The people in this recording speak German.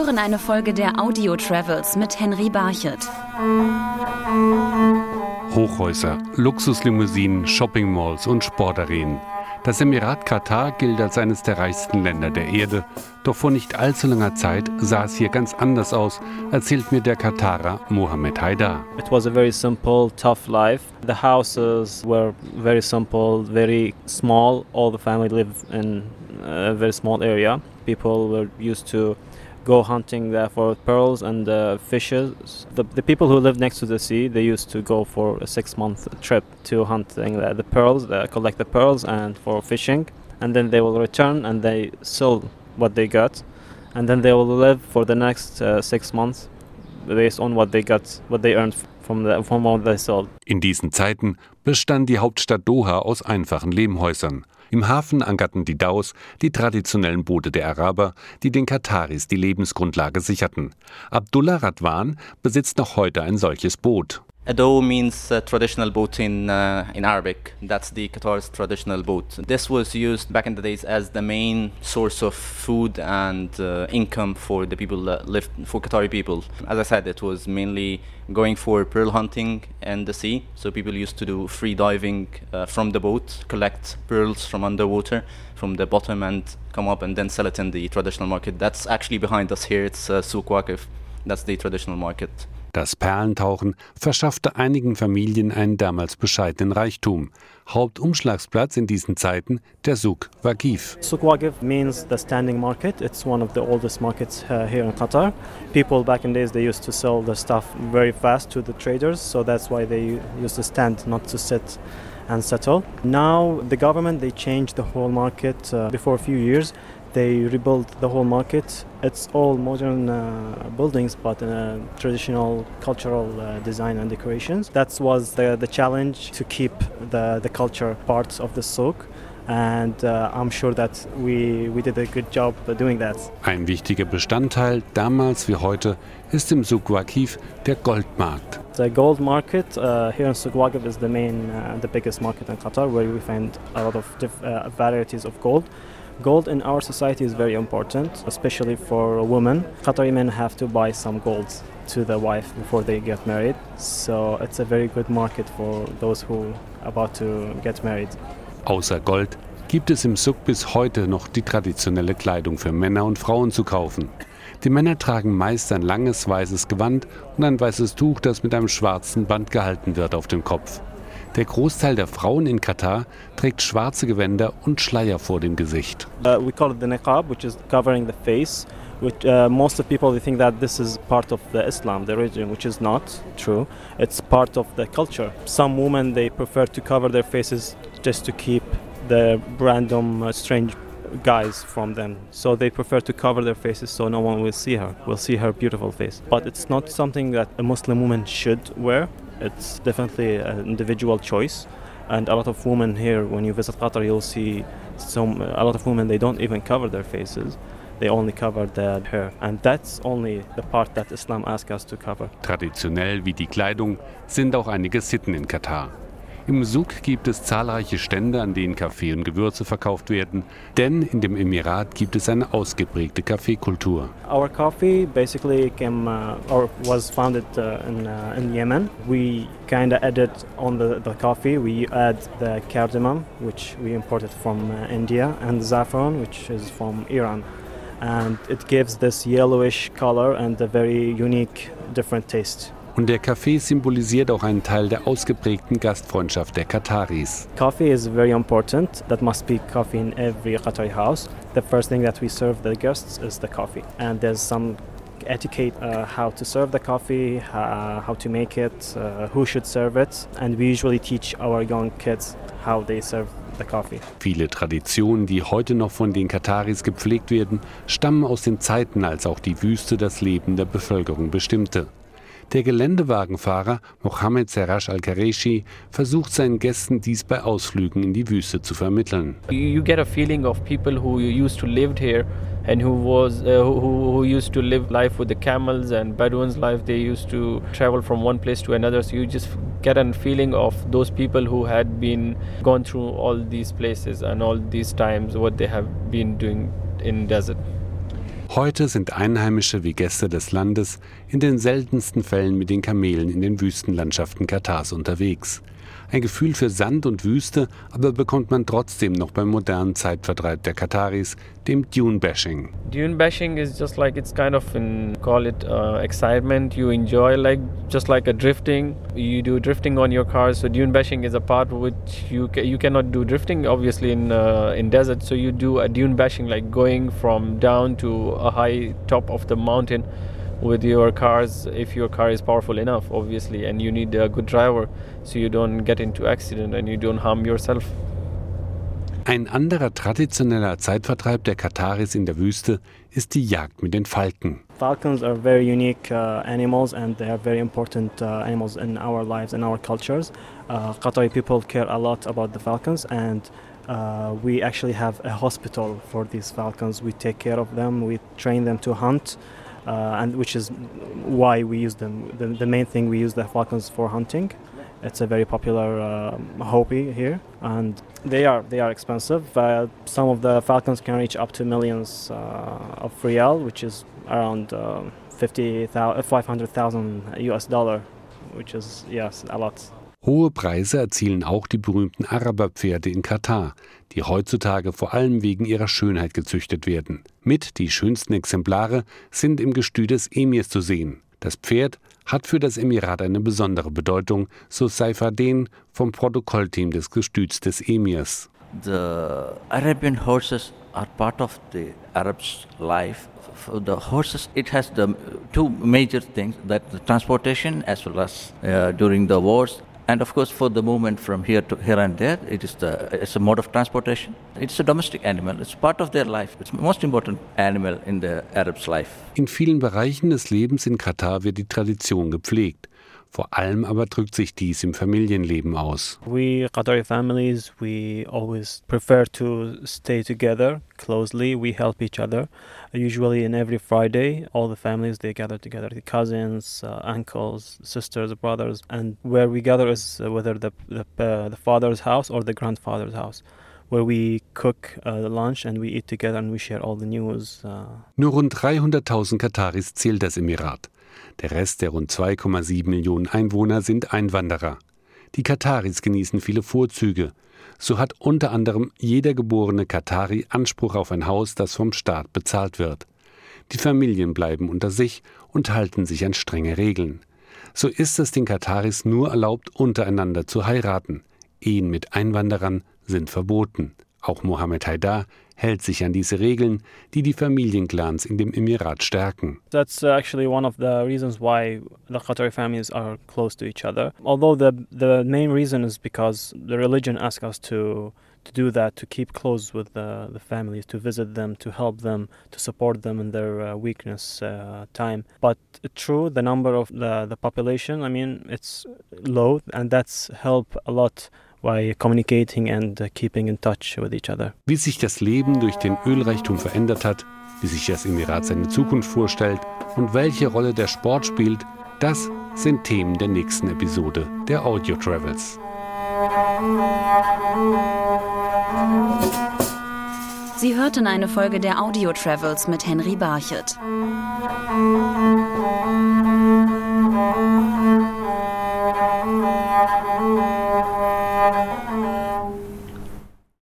hören eine Folge der Audio Travels mit Henry Barchet. Hochhäuser, Luxuslimousinen, Shoppingmalls und Sportarenen. Das Emirat Katar gilt als eines der reichsten Länder der Erde. Doch vor nicht allzu langer Zeit sah es hier ganz anders aus, erzählt mir der Katarer Mohammed Haidar. It was a very simple, tough life. The houses were very simple, very small. All the family lived in a very small area. People were used to go hunting there for pearls and uh, fishes. The, the people who live next to the sea, they used to go for a six month trip to hunting the, the pearls, uh, collect the pearls and for fishing. And then they will return and they sell what they got. And then they will live for the next uh, six months based on what they got, what they earned from, the, from what they sold. In diesen Zeiten bestand die Hauptstadt Doha aus einfachen Lehmhäusern. Im Hafen ankerten die Daus, die traditionellen Boote der Araber, die den Kataris die Lebensgrundlage sicherten. Abdullah Radwan besitzt noch heute ein solches Boot. Ado means uh, traditional boat in uh, in Arabic. That's the Qatar's traditional boat. This was used back in the days as the main source of food and uh, income for the people that lived for Qatari people. As I said, it was mainly going for pearl hunting in the sea. So people used to do free diving uh, from the boat, collect pearls from underwater from the bottom and come up and then sell it in the traditional market. That's actually behind us here. It's uh, Souk. That's the traditional market. Das Perlentauchen verschaffte einigen Familien einen damals bescheidenen Reichtum. Hauptumschlagsplatz in diesen Zeiten der Souk Waqif. Souk Waqif means the standing market. It's one of the oldest markets uh, here in Qatar. People back in days they used to sell the stuff very fast to the traders, so that's why they used to stand, not to sit and settle. Now the government they changed the whole market uh, before a few years. They rebuilt the whole market. It's all modern uh, buildings, but uh, traditional cultural uh, design and decorations. That was the, the challenge to keep the, the culture parts of the souk. And uh, I'm sure that we, we did a good job doing that. Ein wichtiger Bestandteil, damals wie heute, ist im Souk Waqif der Goldmarkt. The gold market uh, here in Souk Waqif is the main, uh, the biggest market in Qatar, where we find a lot of diff- uh, varieties of gold. Gold in our society is very important, especially for women. Qatari men have to buy some gold to the wife before they get married, so it's a very good market for those who are about to get married. Außer Gold gibt es im Souk bis heute noch die traditionelle Kleidung für Männer und Frauen zu kaufen. Die Männer tragen meist ein langes weißes Gewand und ein weißes Tuch, das mit einem schwarzen Band gehalten wird auf dem Kopf. Der Großteil der Frauen in Katar trägt schwarze Gewänder und Schleier vor dem Gesicht. Uh, we call it the niqab, which is covering the face. Which uh, most of people they think that this is part of the Islam, the religion, which is not true. It's part of the culture. Some women they prefer to cover their faces just to keep the random uh, strange guys from them. So they prefer to cover their faces so no one will see her, will see her beautiful face. But it's not something that a Muslim woman should wear. It's definitely an individual choice. And a lot of women here, when you visit Qatar, you'll see some a lot of women they don't even cover their faces. They only cover their hair, and that's only the part that Islam asks us to cover. Traditionell wie die Kleidung sind auch einige Sitten in Katar. Im Souk gibt es zahlreiche Stände, an denen Kaffee und Gewürze verkauft werden, denn in dem Emirat gibt es eine ausgeprägte Kaffeekultur. Our coffee basically came uh, or was founded uh, in, uh, in Yemen. We kind of added on the, the coffee, we add the cardamom, which we imported from uh, India, and saffron, which is from Iran. And it gives this yellowish color and a very unique, different taste. Und der Kaffee symbolisiert auch einen Teil der ausgeprägten Gastfreundschaft der Kataris. Coffee is very important. That must be coffee in every Qatari house. The first thing that we serve the guests is the coffee. And there's some etiquette uh, how to serve the coffee, uh, how to make it, uh, who should serve it. And we usually teach our young kids how they serve the coffee. Viele Traditionen, die heute noch von den Kataris gepflegt werden, stammen aus den Zeiten, als auch die Wüste das Leben der Bevölkerung bestimmte. Der Geländewagenfahrer Mohammed Serash Al-Kareshi versucht seinen Gästen dies bei Ausflügen in die Wüste zu vermitteln. You get a feeling of people who used to live here and who was uh, who, who used to live life with the camels and Bedouins life. They used to travel from one place to another. So you just get a feeling of those people who had been gone through all these places and all these times what they have been doing in desert Heute sind Einheimische wie Gäste des Landes in den seltensten Fällen mit den Kamelen in den Wüstenlandschaften Katars unterwegs. Ein Gefühl für Sand und Wüste aber bekommt man trotzdem noch beim modernen Zeitvertreib der Kataris, dem Dune-Bashing. Dune-Bashing is just like it's kind of in, call it uh, excitement. You enjoy like just like a drifting. You do drifting on your cars. So dune-bashing is a part which you ca you cannot do drifting obviously in uh, in desert. So you do a dune-bashing like going from down to a high top of the mountain with your cars if your car is powerful enough obviously and you need a good driver so you don't get into accident and you don't harm yourself Ein anderer traditioneller Zeitvertreib der Kataris in der Wüste ist die Jagd mit den Falken. Falcons are very unique uh, animals and they are very important uh, animals in our lives and our cultures. Uh, Qatari people care a lot about the falcons and uh, we actually have a hospital for these falcons. We take care of them, we train them to hunt. Uh, and which is why we use them. The, the, main thing we use the falcons for hunting. It's a very popular uh, hobby here, and they are they are expensive. Uh, some of the falcons can reach up to millions uh, of real, which is around uh, 50, 500,000 US dollar, which is yes a lot. Hohe Preise erzielen auch die berühmten Araberpferde in Katar, die heutzutage vor allem wegen ihrer Schönheit gezüchtet werden. Mit die schönsten Exemplare sind im Gestüt des Emirs zu sehen. Das Pferd hat für das Emirat eine besondere Bedeutung, so Saifaden vom Protokollteam des Gestüts des Emirs. The Arabian horses are part of the Arabs' life. For the horses, it has the two major things: that the transportation, as well as uh, during the wars, And of course, for the movement from here to here and there, it is the it's a mode of transportation. It's a domestic animal. It's part of their life. It's the most important animal in the Arab's life. In vielen Bereichen des Lebens in Katar wird die Tradition gepflegt. Vor allem aber drückt sich dies im Familienleben aus. We Qatari families, we always prefer to stay together closely. We help each other. Usually, in every Friday, all the families they gather together, the cousins, uh, uncles, sisters, brothers, and where we gather is uh, whether the the, uh, the father's house or the grandfather's house. where we cook uh, lunch and we eat together and we share all the news. Uh. Nur rund 300.000 Kataris zählt das Emirat. Der Rest der rund 2,7 Millionen Einwohner sind Einwanderer. Die Kataris genießen viele Vorzüge. So hat unter anderem jeder geborene Katari Anspruch auf ein Haus, das vom Staat bezahlt wird. Die Familien bleiben unter sich und halten sich an strenge Regeln. So ist es den Kataris nur erlaubt, untereinander zu heiraten. Ehen mit Einwanderern sind verboten. Auch Mohammed Haidar hält sich an diese Regeln, die die Familienclans in dem Emirat stärken. That's uh, actually one of the reasons why the Qatari families are close to each other. Although the the main reason is because the religion asks us to to do that, to keep close with the, the families, to visit them, to help them, to support them in their uh, weakness uh, time. But true, the number of the, the population, I mean, it's low, and that's help a lot by communicating and uh, keeping in touch with each other. Wie sich das Leben durch den Ölreichtum verändert hat, wie sich das Emirat seine Zukunft vorstellt und welche Rolle der Sport spielt, das sind Themen der nächsten Episode der Audio Travels. Sie hörten eine Folge der Audio Travels mit Henry Barchet.